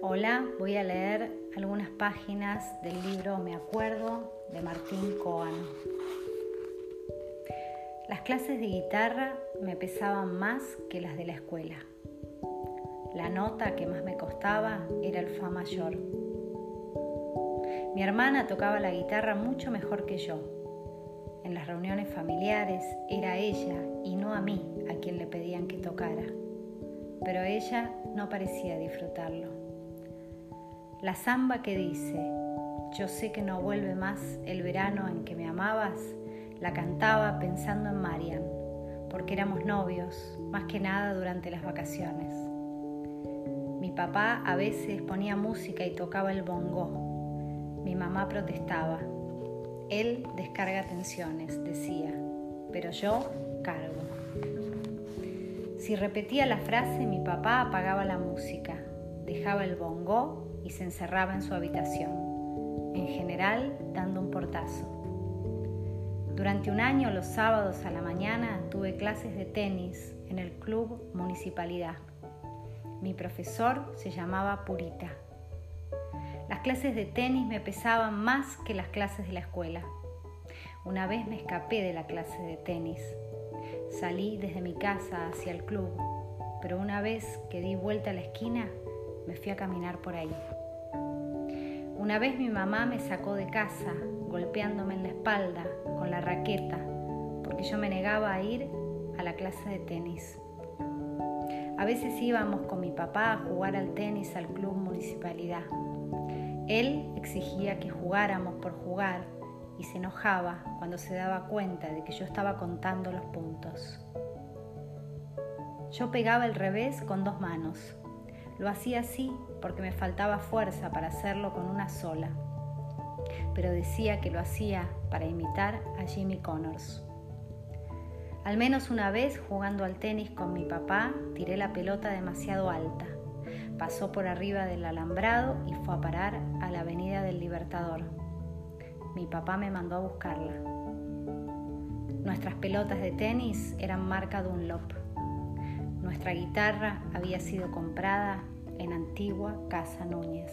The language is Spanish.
Hola, voy a leer algunas páginas del libro Me acuerdo de Martín Coan. Las clases de guitarra me pesaban más que las de la escuela. La nota que más me costaba era el Fa mayor. Mi hermana tocaba la guitarra mucho mejor que yo. En las reuniones familiares era ella y no a mí a quien le pedían que tocara, pero ella no parecía disfrutarlo. La samba que dice, yo sé que no vuelve más el verano en que me amabas, la cantaba pensando en Marian, porque éramos novios, más que nada durante las vacaciones. Mi papá a veces ponía música y tocaba el bongo. Mi mamá protestaba. Él descarga tensiones, decía, pero yo cargo. Si repetía la frase, mi papá apagaba la música, dejaba el bongo y se encerraba en su habitación, en general dando un portazo. Durante un año, los sábados a la mañana, tuve clases de tenis en el club Municipalidad. Mi profesor se llamaba Purita. Las clases de tenis me pesaban más que las clases de la escuela. Una vez me escapé de la clase de tenis. Salí desde mi casa hacia el club, pero una vez que di vuelta a la esquina, me fui a caminar por ahí. Una vez mi mamá me sacó de casa, golpeándome en la espalda con la raqueta, porque yo me negaba a ir a la clase de tenis. A veces íbamos con mi papá a jugar al tenis al club municipalidad. Él exigía que jugáramos por jugar y se enojaba cuando se daba cuenta de que yo estaba contando los puntos. Yo pegaba el revés con dos manos, lo hacía así porque me faltaba fuerza para hacerlo con una sola, pero decía que lo hacía para imitar a Jimmy Connors. Al menos una vez jugando al tenis con mi papá, tiré la pelota demasiado alta. Pasó por arriba del alambrado y fue a parar a la Avenida del Libertador. Mi papá me mandó a buscarla. Nuestras pelotas de tenis eran marca Dunlop. Nuestra guitarra había sido comprada en Antigua Casa Núñez.